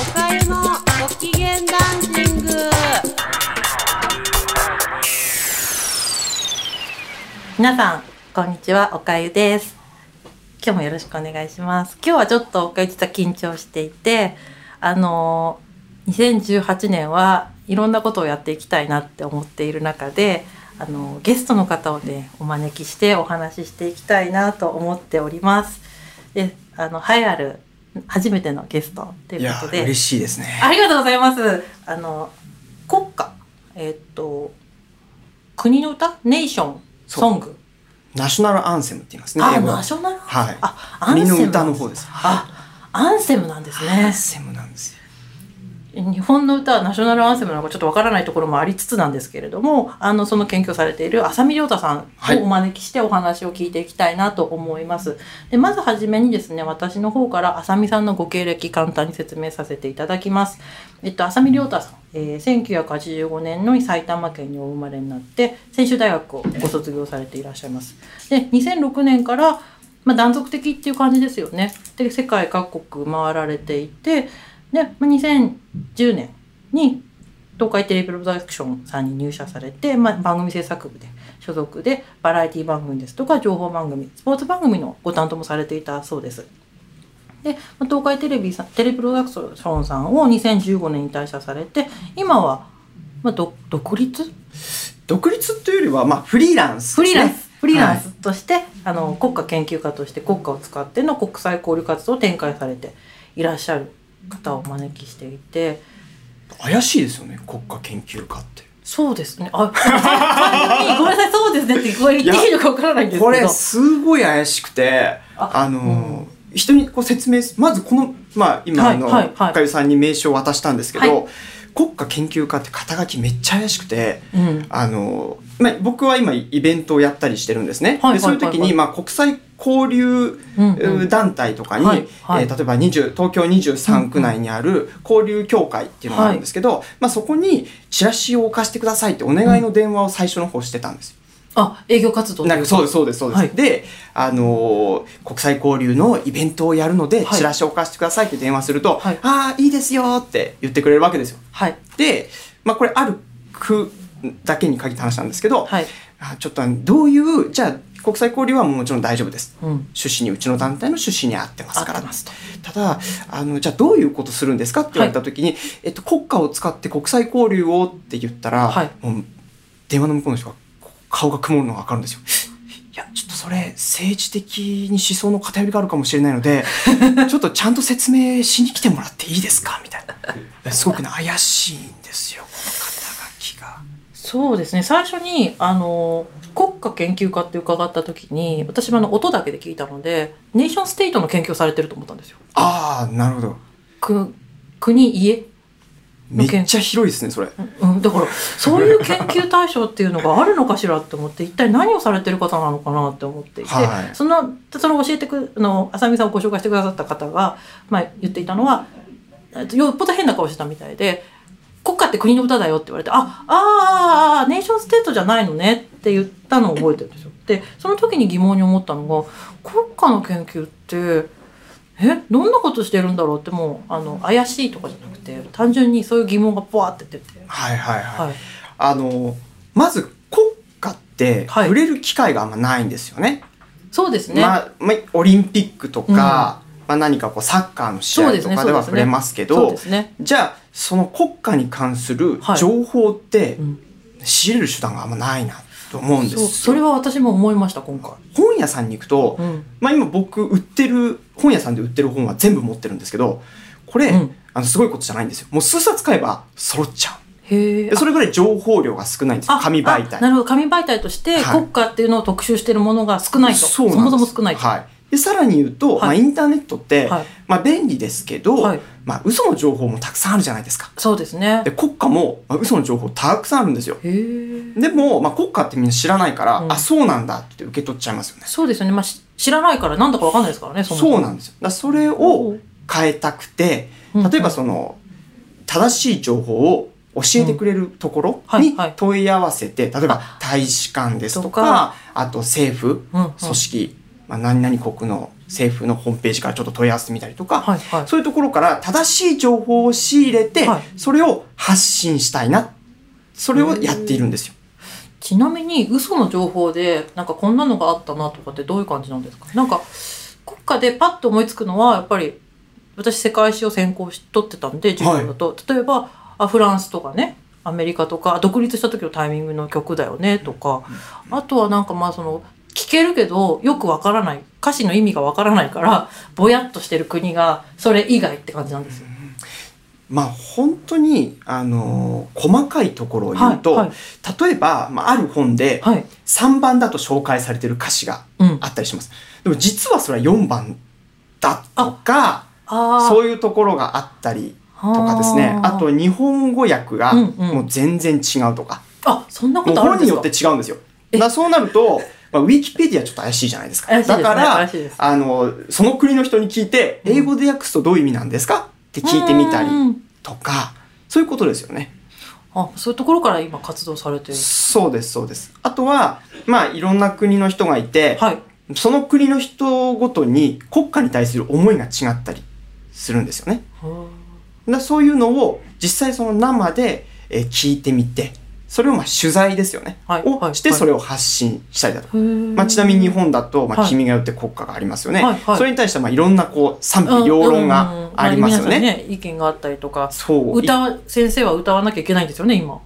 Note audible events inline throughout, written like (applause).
おかゆのご機嫌ダンシング。皆さんこんにちは。おかゆです。今日もよろしくお願いします。今日はちょっとおかゆ実は緊張していてあの2018年はいろんなことをやっていきたいなって思っている中であのゲストの方をねお招きしてお話ししていきたいなと思っております。であの栄えある初めてのゲストということで嬉しいですね。ありがとうございます。あの国歌えーっと国の歌？ネーションソング。ナショナルアンセムって言いますね。あナショナル。はいあアンセム国の歌の方ですあアンセムなんですアンね。セム。日本の歌はナショナルアンセムなのかちょっとわからないところもありつつなんですけれどもあのその研究をされている浅見亮太さんはいをお招きしてお話を聞いていきたいなと思います。でまずはじめにですね私の方から浅見さんのご経歴簡単に説明させていただきます。えっと、浅見亮太さん、えー、1985年の埼玉県にお生まれになって専修大学をご卒業されていらっしゃいます。で2006年からまあ、断続的っていう感じですよね。で世界各国回られていてで、まあ、2010年に東海テレビプロダクションさんに入社されて、まあ、番組制作部で所属でバラエティ番組ですとか情報番組スポーツ番組のご担当もされていたそうです。でまあ東海テレビさんテレビプロダクションさんを2015年に退社されて今は、まあ、ど独立？独立というよりは、まあ、フリーランスフリーランス、フリーランスとして、あの国家研究家として国家を使っての国際交流活動を展開されていらっしゃる方をお招きしていて。はい怪しいですよね、国家研究家って。そうですね。あ (laughs) ごめんなさいそうですねってこれ言っていいのかわからないんですけど。これ、すごい怪しくて、ああのー人にこう説明す、まずこの、まあ、今、はいあの、はいはい。かゆさんに名刺を渡したんですけど、はい。国家研究家って肩書きめっちゃ怪しくて、うん。あの、まあ、僕は今イベントをやったりしてるんですね。はいでそういう時に、はいはいはい。まあ、国際交流団体とかに、はいはい。えー例えば20東京23区内にある交流協会っていうのがあるんですけど、まあ、そこにチラシを置かせてくださいってお願いの電話を最初の方してたんですよ。あ営業活動なんかそうです、そうです、そうです。はい。で、あのー国際交流のイベントをやるので、はい。チラシを置かせてくださいって電話すると、はい。ああ、いいですよって言ってくれるわけですよ。はい。で、まあ、これある区だけに限った話なんですけど、はい。あちょっとどういう、じゃあ国際交流はもちろん大丈夫です。うん趣旨に、うちの団体の趣旨に合ってますからただ、あの、じゃあどういうことするんですかって言われた時に、えっと、国家を使って国際交流をって言ったら、はいもう電話の向こうの人が顔が曇るのがわかるんですよ。(laughs) いや、ちょっとそれ、政治的に思想の偏りがあるかもしれないので、(laughs) ちょっとちゃんと説明しに来てもらっていいですか？みたいな。(laughs) すごくね、怪しいんですよ。そうですね最初にあの国家研究家って伺った時に私もあの音だけで聞いたのでネーションステートの研究をされてると思ったんですよ。ああ、なるほど。く国家めっちゃ広いですね、それ。うん、だからそういう研究対象っていうのがあるのかしらって思って一体何をされてる方なのかなって思っていて、はいそのその教えてくあの浅見さんをご紹介してくださった方が、まあ、言っていたのはえっとよっぽど変な顔してたみたいで「国家って国の歌だよ」って言われて「ああああネーションステートじゃないのね」って言ったのを覚えてるんですよ。でその時に疑問に思ったのが国家の研究ってえどんなことしてるんだろうってもうあの怪しいとかじゃなくて単純にそういう疑問がポワって出て、はいはいはい。はい、あの、まず国家ってはい。触れる機会があんまないんですよね。そうですね、まあ、まあ、オリンピックとか、まあ何かこうサッカーの試合とかでは触れますけどそうで、すね、じゃあその国家に関するはい情報ってうん、仕入れる手段があんまないなと思うんですよ。そうそれは私も思いました今回、本屋さんに行くと、うん、まあ今僕売ってる、本屋さんで売ってる本は全部持ってるんですけど、これ、うんあのすごいことじゃないんですよ。もう数冊買えば揃っちゃう。へそれぐらい情報量が少ないんですよ。紙媒体。なるほど紙媒体としてはい国家っていうのを特集しているものが少ないと、そうなんですもそも少ないと、はい。で、さらに言うと、はい。まあインターネットって、はい。まあ便利ですけど、はい。まあ嘘の情報もたくさんあるじゃないですか。そうですね。で、国家も、まあ、嘘の情報たくさんあるんですよ。へえでも、まあ国家ってみんな知らないから、うん。あ、そうなんだって受け取っちゃいますよね。そうですよね、まあ、し知らないからなんだかわかんないですからねそもそうなんですよ。だそれを変えたくて、うん。例えばその、正しい情報を教えてくれるところにはい。はい。問い合わせて、例えば大使館ですとか、あと政府、うん。うん。組織まあ、何々国の政府のホームページからちょっと問い合わせてみたりとか、はいはい。そういうところから正しい情報を仕入れて、はいそれを発信したいな。それをやっているんですよ。ちなみに嘘の情報でなんかこんなのがあったなとかってどういう感じなんですか？なんか国家でパッと思いつくのはやっぱり私世界史を専攻しとってたんで授業だと、例えばあフランスとかねアメリカとか独立した時のタイミングの曲だよねとかあとはなんかまあその聞けるけどよくわからない歌詞の意味がわからないからぼやっとしてる国がそれ以外って感じなんですよ。まあ本当に、あのー細かいところを言うと、はいはい例えば、まあ、ある本ではい。3番だと紹介されてる歌詞がうん。あったりします。でも実はそれは4番だとか、あそういうところがあったりとかですね。あと日本語訳がうんうんもう全然違うとか。あそんなことあるんですか？本によって違うんですよ。えだそうなると、まあ、ウィキペディアちょっと怪しいじゃないですか。すねだからあの、その国の人に聞いて、英語で訳すとどういう意味なんですか？って聞いてみたりうんとか、そういうことですよね。あそういうところから今活動されてる。そうです、そうです。あとは、まあ、いろんな国の人がいて、はい。その国の人ごとに国家に対する思いが違ったりするんですよね。だそういうのを実際その生でえー聞いてみて、それをまあ取材ですよね。はいをしてはいはいそれを発信したりだとか。ままあ、ちなみに日本だと、まあ、はい君が代って国家がありますよね。はいはいそれに対してはまあいろんなこう賛否両論がありますよね。ね意見があったりとか、そう。歌わ、先生は歌わなきゃいけないんですよね、今。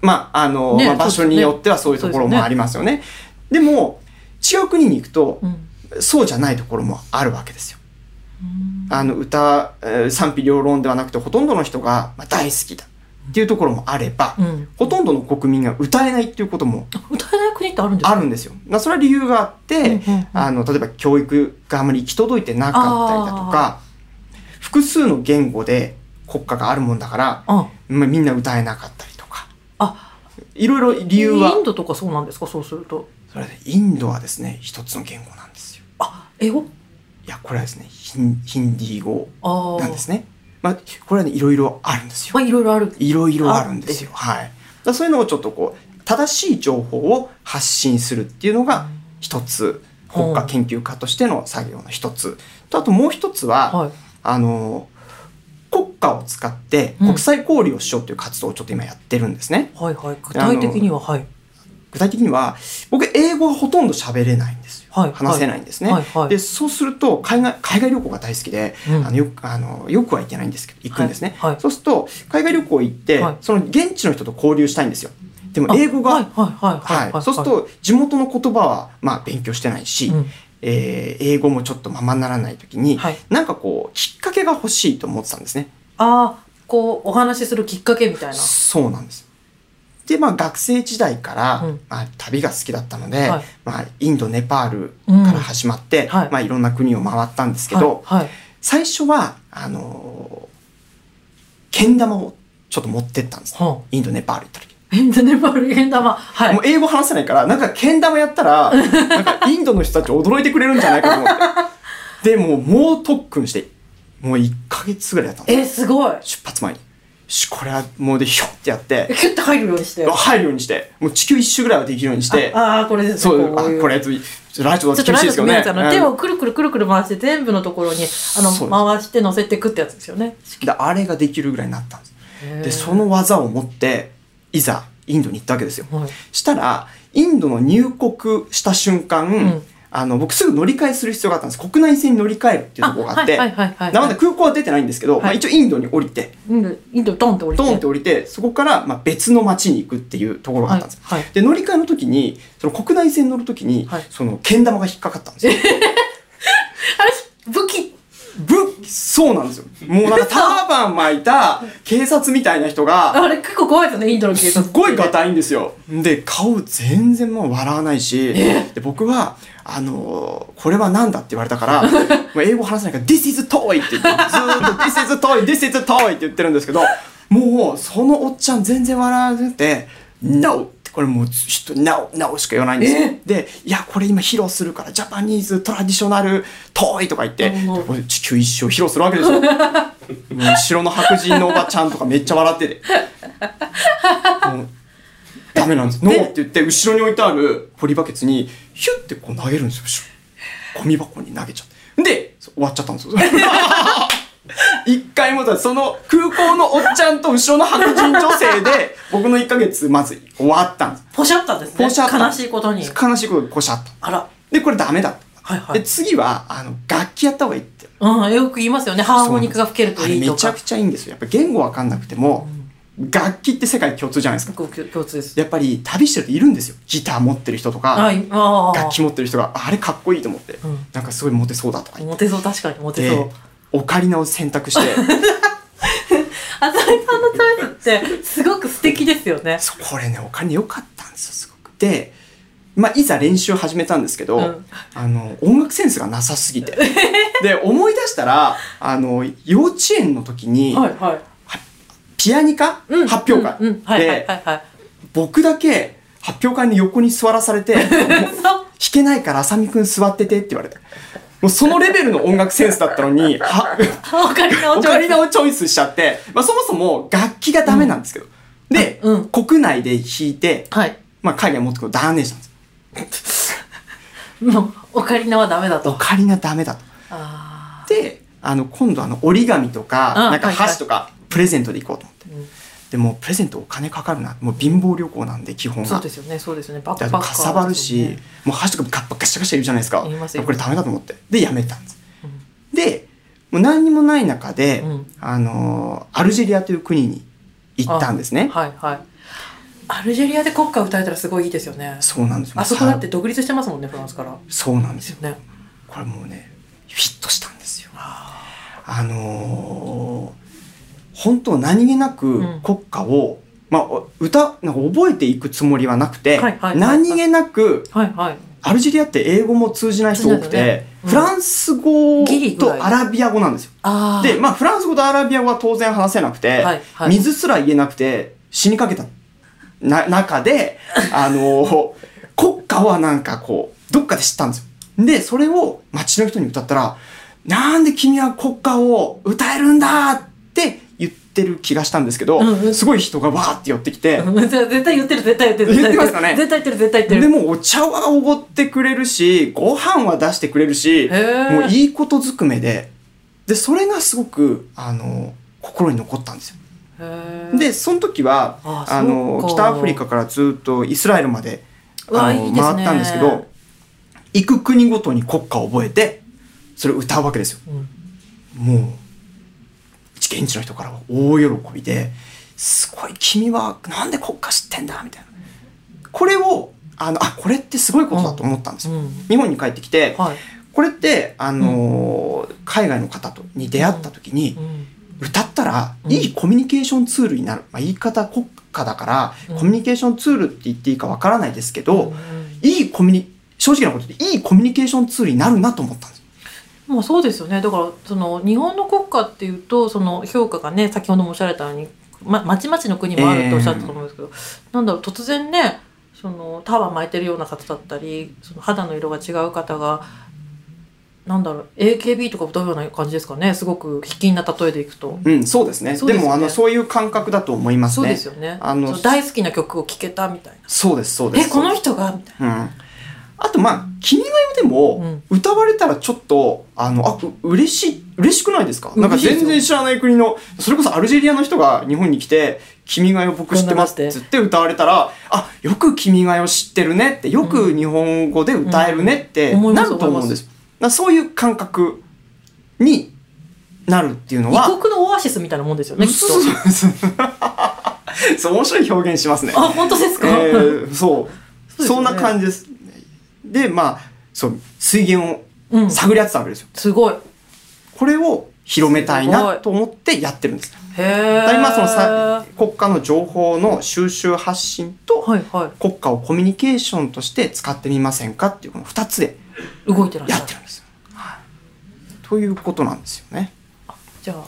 まあ、あの、ねまあ、場所によってはそういうところもありますよね。でも、違う国に行くと、うん。そうじゃないところもあるわけですよ。あの、歌、えー賛否両論ではなくて、ほとんどの人がまあ大好きだっていうところもあれば、うん。ほとんどの国民が歌えないっていうことも歌えない国ってあるんですか？あるんですよ。まあ、それは理由があって、あの、例えば教育があまり行き届いてなかったりだとか、複数の言語で国家があるもんだから、あ、まあ、みんな歌えなかったりとか、あ、いろいろ理由はイン、ドとかそうなんですか、そうすると。それでインドはですね、一つの言語なんですよ。あ、英語？いや、これはですね、ヒンヒンディー語。なんですね。まあ、これはね、いろいろあるんですよま。あ、いろいろある。いろいろあるんですよ。はい。だそういうのをちょっとこう、正しい情報を発信するっていうのが一つ、国家研究家としての作業の一つ。と、あともう一つは、はい。あの、国家を使ってうん国際交流をしようという活動をちょっと今やってるんですね。はいはい。具体的には、はい。具体的には、僕、英語はほとんど喋れないんですよ。はい話せないんですね。はいはいで、そうすると、海外、海外旅行が大好きで、うんあのよく、あの、よくは行けないんですけど、行くんですね。そうすると、海外旅行行って、はいその現地の人と交流したいんですよ。でも、英語が、あはいはいはいはい。そうすると、地元の言葉は、まあ、勉強してないし、うんえー英語もちょっとままならないときに、はいなんかこう、きっかけが欲しいと思ってたんですね。ああ、こう、お話しするきっかけみたいな。そうなんです。で、まあ学生時代から、うんまあ旅が好きだったので、はいまあインド、ネパールから始まって、はいまあいろんな国を回ったんですけど、はい。はい最初は、あのーけん玉をちょっと持ってったんです。はインド、ネパール行った時。えんとネパール、変玉。はいもう。英語話せないから、なんかけん玉やったら、(laughs) なんかインドの人たち驚いてくれるんじゃないかと思って。で、もう猛特訓して、もう1ヶ月ぐらいやったんですえ、すごい。出発前に。よし、これはもうで、ひょってやって、キュッと入るようにして。入るようにして、もう地球一周ぐらいはできるようにして、ああー、これですね。そう、あこれ、ラジオちょっと厳しいですよね。うんをくるくるくるくる回して全部のところに、あの、回して乗せていくってやつですよね。であれができるぐらいになったんです。で、その技を持って、いざ、インドに行ったわけですよ。はいしたら、インドの入国した瞬間、んあの、僕すぐ乗り換えする必要があったんです。国内線に乗り換えるっていうところがあって。なので空港は出てないんですけど、はいまあ一応インドに降りて、インド、インドドンって降りて。ドンって降りて、そこからまあ別の街に行くっていうところがあったんです。はいはいで、乗り換えの時に、その国内線乗る時に、はいその、けん玉が引っかかったんですよ。あ (laughs) れそうなんですよ。もうなんかターバン巻いた警察みたいな人が、あれ結構怖いですよね、インドの警す察。っごいガタいんですよ。で、顔全然もう笑わないし、で僕は、あのーこれは何だって言われたから、(laughs) 英語話せないから、This is toy って言って、ずーっと This is toy, This is toy って言ってるんですけど、もうそのおっちゃん全然笑わなくて、No! これもうちょっと No! No! しか言わないんですよ。で、いや、これ今披露するから、ジャパニーズトラディショナルトイとか言って、地球一周披露するわけですよ。(laughs) もう後ろの白人のおばちゃんとかめっちゃ笑ってて。もうダメなんです。ノーって言って、後ろに置いてあるポリバケツに、ヒュッてこう投げるんですよ。ゴミ箱に投げちゃって。で、終わっちゃったんですよ。一回もだ、その空港のおっちゃんと後ろの白人女性で、(laughs) 僕の1ヶ月まず終わったんです。ポシャったんですね。ポシャった悲しいことに。悲しいことでポシャった。あら。で、これダメだった。はいはいで、次は、あの、楽器やった方がいいって。うん、よく言いますよね。ハーモニカが吹けるといいとめちゃく。ちゃいいんですよ。やっぱ言語わかんなくても、楽器って世界共通じゃないですか。共通です。やっぱり旅してるといるんですよ。ギター持ってる人とか、はい。楽器持ってる人が、ああれかっこいいと思って、うんなんかすごいモテそうだとか言っモテそう、確かにモテそうて。、オカリナを選択して、あさみさんのチョイスって、すごく素敵ですよね。そうこれね、お金良かったんですよ、すごく。で、まあ、いざ練習始めたんですけど、うんあの、音楽センスがなさすぎて。で、思い出したら、あの、幼稚園の時に、はいはい。ピアニカ、うん発表会、うんで、はいはい。僕だけ発表会の横に座らされて、(laughs) 弾けないから浅見くん座っててって言われて。もうそのレベルの音楽センスだったのに、(laughs) は、オカリナをオチョイスカリナをチョイスしちゃって、まあそもそも楽器がダメなんですけど。で、うん国内で弾いて、はい。まあ海外持ってくると断念したんです (laughs) もう、オカリナはダメだオと。カリナダメだと。あで、あの、今度あの折り紙とか、なんか箸とか、プレゼントで行こうとでもプレゼントお金かかるな。もう貧乏旅行なんで基本。そうですよね、そうですよね。バックパかさばるし、もう箸とかガッパガシャガシャいるじゃないですか。言いますよこれダメだと思って。で、やめたんです。で、もう何にもない中で、うんあのーアルジェリアという国に行ったんですね。はいはい。アルジェリアで国歌歌えたらすごいいいですよね。そうなんですよ。あそこだって独立してますもんね、フランスから。そうなんですよ。ね。これもうね、フィットしたんですよ。あのー本当何気なくうん。国歌を、まあ、お歌、なんか覚えていくつもりはなくて、何気なく。アルジェリアって英語も通じない人多くて、フランス語とアラビア語なんですよ。で、まあ、フランス語とアラビア語は当然話せなくて、水すら言えなくて死にかけた。な中で、(laughs) あの、国歌はなんかこう、どっかで知ったんですよ。で、それを街の人に歌ったら、なんで君は国歌を歌えるんだって言ってる気がしたんですけど、うんうんすごい人がわーって寄ってきて、うん絶対言ってる、絶対言ってる。言ってますかね？絶対言ってる、絶対言ってる。でもお茶はおごってくれるし、ご飯は出してくれるし、ーもういいことずくめで、で、それがすごく、あの、心に残ったんですよ。で、その時は、ああの、北アフリカからずっとイスラエルまで、あのね回ったんですけど、行く国ごとに国歌を覚えて、それを歌うわけですよ。うんもう、現地の人からは大喜びで、すごい君はなんで国歌知ってんだみたいな。これを、あの、あ、これってすごいことだと思ったんですよ。うん日本に帰ってきて、はい。これって、あのー海外の方とに出会った時に、うん歌ったらうんいいコミュニケーションツールになる。まあ、言い方国家だから、うんコミュニケーションツールって言っていいかわからないですけど、うんいいコミュニ、正直なことでいいコミュニケーションツールになるなと思ったんです。もうそうですよねだからその日本の国家っていうとその評価がね先ほどもおっしゃられたようにままちまちの国もあるっておっしゃったと思うんですけど、なんだろう突然ねそのタワー巻いてるような方だったりその肌の色が違う方がなんだろう AKB とか歌うような感じですかねすごく卑近な例えでいくと。うん、そうですね。ねでも、あの、そういう感覚だと思いますね。そうですよね。あの大好きな曲を聴けたみたいな。そうです、そうです。え、この人が？みたいうん。あと、まあ、君が代でも、歌われたらちょっと、あの、あ、う嬉しい、嬉しくないですか？なんか全然知らない国の、それこそアルジェリアの人が日本に来て、君が代僕知ってますって言って歌われたら、あ、よく君が代知ってるねって、よく日本語で歌えるねってなると思うんですよ。だそういう感覚になるっていうのは、な。異国のオアシスみたいなもんですよね、きっと。そうそうそう (laughs) そう、面白い表現しますね。あ、本当ですか、えーそうそんな感じです。で、まあ、そう、水源うんを探り当てたわけですよ。すごい。これを広めたいないと思ってやってるんです。へえ。だ今そのさ国家の情報の収集発信と、はいは国家をコミュニケーションとして使ってみませんかっていうこの2つでい。動いてらっしゃるやって。るんですよ。はい、ということなんですよね。じゃあ、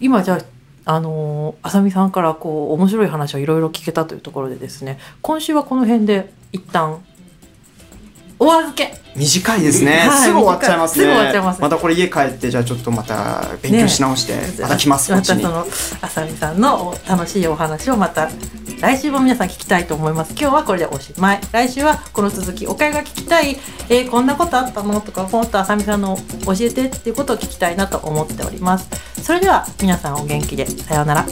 今じゃあ、あのー、あさみさんからこう、面白い話をいろいろ聞けたというところでですね、今週はこの辺で一旦、お預け。短いですね、はい。すぐ終わっちゃいますね。すぐ終わっちゃいます。たこれ家帰ってじゃあちょっとまた勉強し直して、また来ます、こっちに。またそのあさみさんのお楽しいお話をまた来週も皆さん聞きたいと思います。今日はこれでおしまい。来週はこの続きおかゆが聞きたい、えーこんなことあったの？とかもっとあさみさんの教えてっていうことを聞きたいなと思っております。それでは皆さんお元気で。さようなら